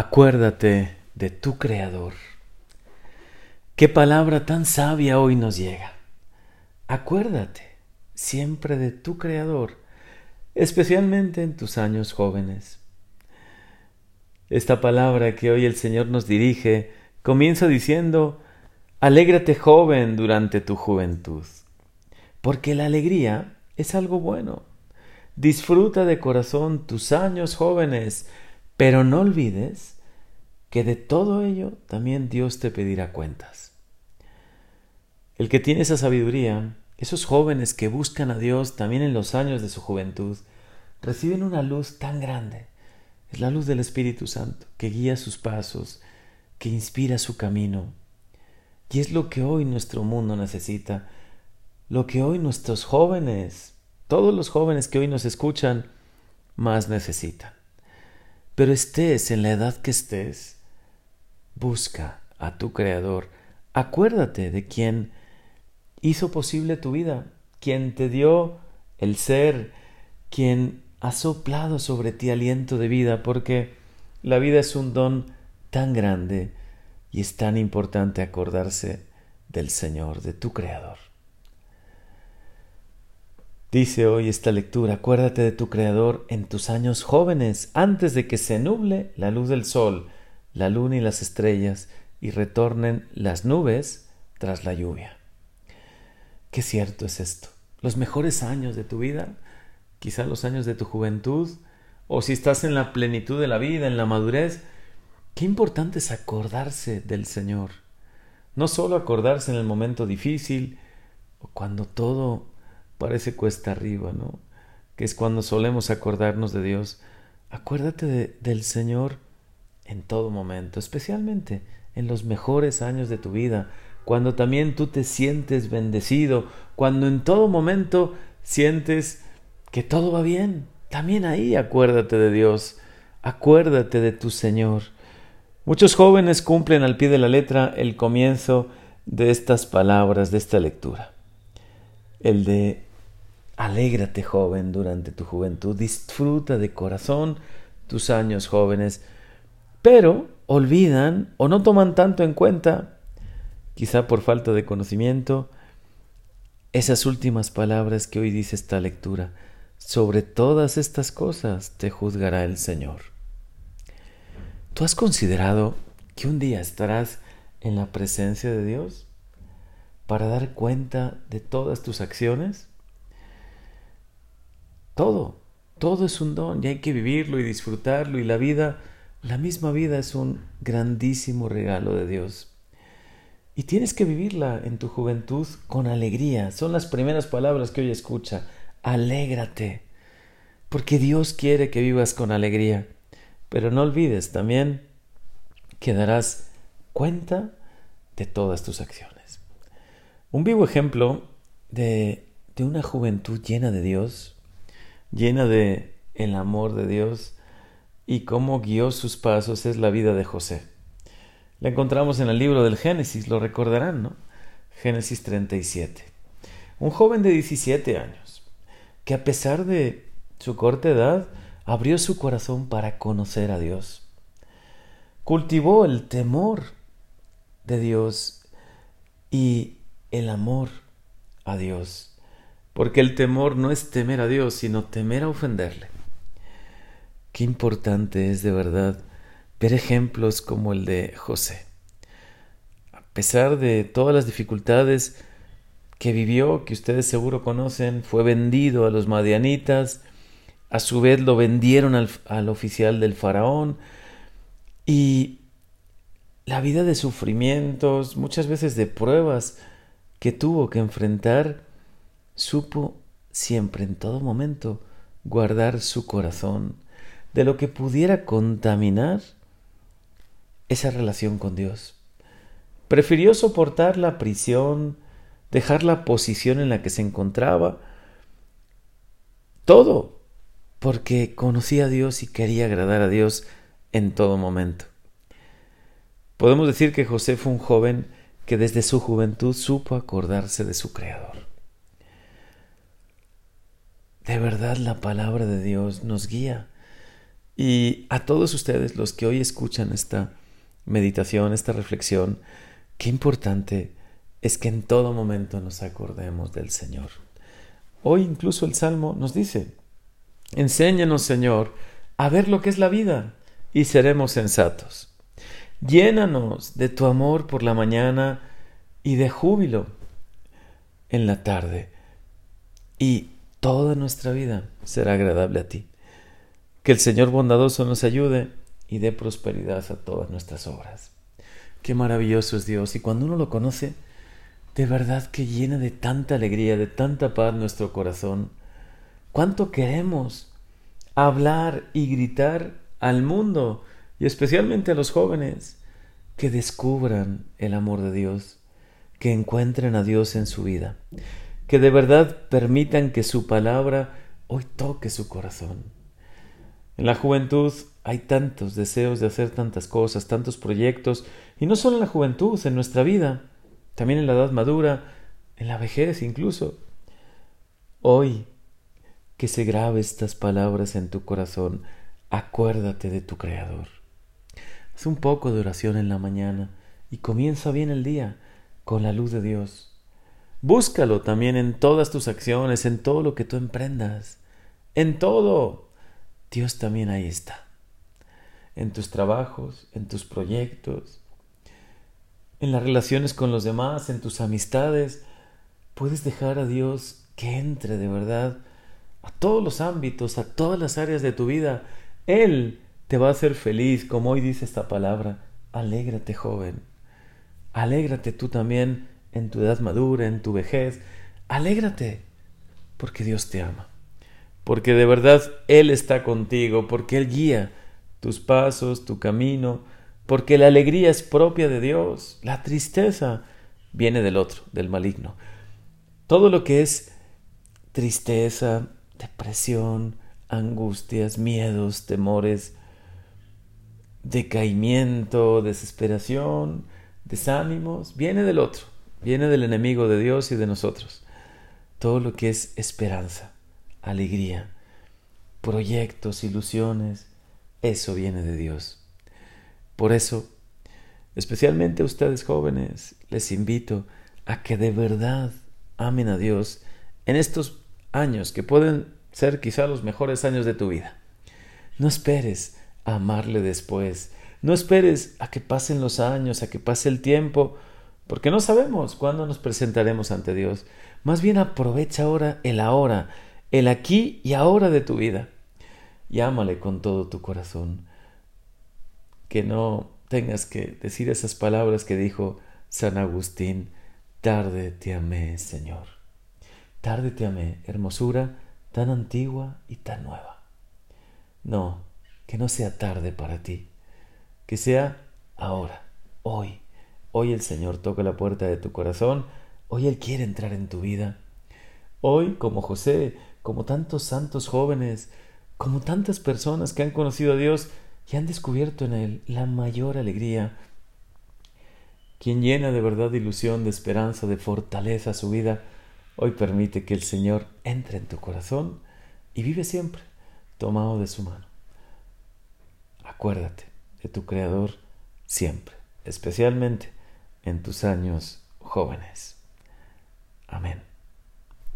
Acuérdate de tu Creador. Qué palabra tan sabia hoy nos llega. Acuérdate siempre de tu Creador, especialmente en tus años jóvenes. Esta palabra que hoy el Señor nos dirige comienza diciendo, Alégrate joven durante tu juventud, porque la alegría es algo bueno. Disfruta de corazón tus años jóvenes, pero no olvides que de todo ello también Dios te pedirá cuentas. El que tiene esa sabiduría, esos jóvenes que buscan a Dios también en los años de su juventud, reciben una luz tan grande. Es la luz del Espíritu Santo que guía sus pasos, que inspira su camino. Y es lo que hoy nuestro mundo necesita, lo que hoy nuestros jóvenes, todos los jóvenes que hoy nos escuchan, más necesitan. Pero estés en la edad que estés, busca a tu Creador. Acuérdate de quien hizo posible tu vida, quien te dio el ser, quien ha soplado sobre ti aliento de vida, porque la vida es un don tan grande y es tan importante acordarse del Señor, de tu Creador. Dice hoy esta lectura, acuérdate de tu Creador en tus años jóvenes, antes de que se nuble la luz del sol, la luna y las estrellas, y retornen las nubes tras la lluvia. Qué cierto es esto. Los mejores años de tu vida, quizá los años de tu juventud, o si estás en la plenitud de la vida, en la madurez, qué importante es acordarse del Señor. No solo acordarse en el momento difícil, o cuando todo parece cuesta arriba, ¿no? Que es cuando solemos acordarnos de Dios. Acuérdate del Señor en todo momento, especialmente en los mejores años de tu vida, cuando también tú te sientes bendecido, cuando en todo momento sientes que todo va bien. También ahí acuérdate de Dios, acuérdate de tu Señor. Muchos jóvenes cumplen al pie de la letra el comienzo de estas palabras, de esta lectura. El de Alégrate joven durante tu juventud, disfruta de corazón tus años jóvenes, pero olvidan o no toman tanto en cuenta, quizá por falta de conocimiento, esas últimas palabras que hoy dice esta lectura. Sobre todas estas cosas te juzgará el Señor. ¿Tú has considerado que un día estarás en la presencia de Dios para dar cuenta de todas tus acciones? Todo, todo es un don y hay que vivirlo y disfrutarlo y la vida, la misma vida es un grandísimo regalo de Dios. Y tienes que vivirla en tu juventud con alegría. Son las primeras palabras que hoy escucha. Alégrate. Porque Dios quiere que vivas con alegría. Pero no olvides también que darás cuenta de todas tus acciones. Un vivo ejemplo de, de una juventud llena de Dios llena de el amor de Dios y cómo guió sus pasos es la vida de José. La encontramos en el libro del Génesis, lo recordarán, ¿no? Génesis 37. Un joven de 17 años, que a pesar de su corta edad, abrió su corazón para conocer a Dios. Cultivó el temor de Dios y el amor a Dios porque el temor no es temer a Dios, sino temer a ofenderle. Qué importante es de verdad ver ejemplos como el de José. A pesar de todas las dificultades que vivió, que ustedes seguro conocen, fue vendido a los madianitas, a su vez lo vendieron al, al oficial del faraón y la vida de sufrimientos, muchas veces de pruebas que tuvo que enfrentar, supo siempre en todo momento guardar su corazón de lo que pudiera contaminar esa relación con Dios. Prefirió soportar la prisión, dejar la posición en la que se encontraba, todo, porque conocía a Dios y quería agradar a Dios en todo momento. Podemos decir que José fue un joven que desde su juventud supo acordarse de su Creador. De verdad la palabra de Dios nos guía Y a todos ustedes, los que hoy escuchan esta meditación, esta reflexión, qué importante es que en todo momento nos acordemos del Señor. Hoy incluso el Salmo nos dice, enséñanos Señor a ver lo que es la vida y seremos sensatos. Llénanos de tu amor por la mañana y de júbilo en la tarde. Y toda nuestra vida será agradable a ti. Que el Señor bondadoso nos ayude y dé prosperidad a todas nuestras obras. Qué maravilloso es Dios y cuando uno lo conoce, de verdad que llena de tanta alegría, de tanta paz nuestro corazón. ¿Cuánto queremos hablar y gritar al mundo y especialmente a los jóvenes que descubran el amor de Dios, que encuentren a Dios en su vida, que de verdad permitan que su palabra hoy toque su corazón. En la juventud hay tantos deseos de hacer tantas cosas, tantos proyectos, y no solo en la juventud, en nuestra vida, también en la edad madura, en la vejez incluso. Hoy, que se grabe estas palabras en tu corazón, acuérdate de tu Creador. Haz un poco de oración en la mañana y comienza bien el día con la luz de Dios. Búscalo también en todas tus acciones, en todo lo que tú emprendas, en todo. Dios también ahí está. En tus trabajos, en tus proyectos, en las relaciones con los demás, en tus amistades, puedes dejar a Dios que entre de verdad a todos los ámbitos, a todas las áreas de tu vida. Él te va a hacer feliz, como hoy dice esta palabra. Alégrate, joven. Alégrate tú también en tu edad madura, en tu vejez. Alégrate, porque Dios te ama. Porque de verdad Él está contigo, porque Él guía tus pasos, tu camino, porque la alegría es propia de Dios, la tristeza viene del otro, del maligno. Todo lo que es tristeza, depresión, angustias, miedos, temores, decaimiento, desesperación, desánimos, viene del otro, viene del enemigo de Dios y de nosotros. Todo lo que es esperanza, alegría, proyectos, ilusiones, eso viene de Dios. Por eso, especialmente a ustedes jóvenes, les invito a que de verdad amen a Dios en estos años que pueden ser quizá los mejores años de tu vida. No esperes a amarle después. No esperes a que pasen los años, a que pase el tiempo, porque no sabemos cuándo nos presentaremos ante Dios. Más bien aprovecha ahora el ahora, el aquí y ahora de tu vida. Y ámale con todo tu corazón que no tengas que decir esas palabras que dijo San Agustín, tarde te amé, Señor. Tarde te amé, hermosura tan antigua y tan nueva. No, que no sea tarde para ti, que sea ahora, hoy. Hoy el Señor toca la puerta de tu corazón, hoy Él quiere entrar en tu vida. Hoy, como José, como tantos santos jóvenes, como tantas personas que han conocido a Dios, y han descubierto en Él la mayor alegría. Quien llena de verdad de ilusión, de esperanza, de fortaleza su vida, hoy permite que el Señor entre en tu corazón y vive siempre tomado de su mano. Acuérdate de tu Creador siempre, especialmente en tus años jóvenes. Amén.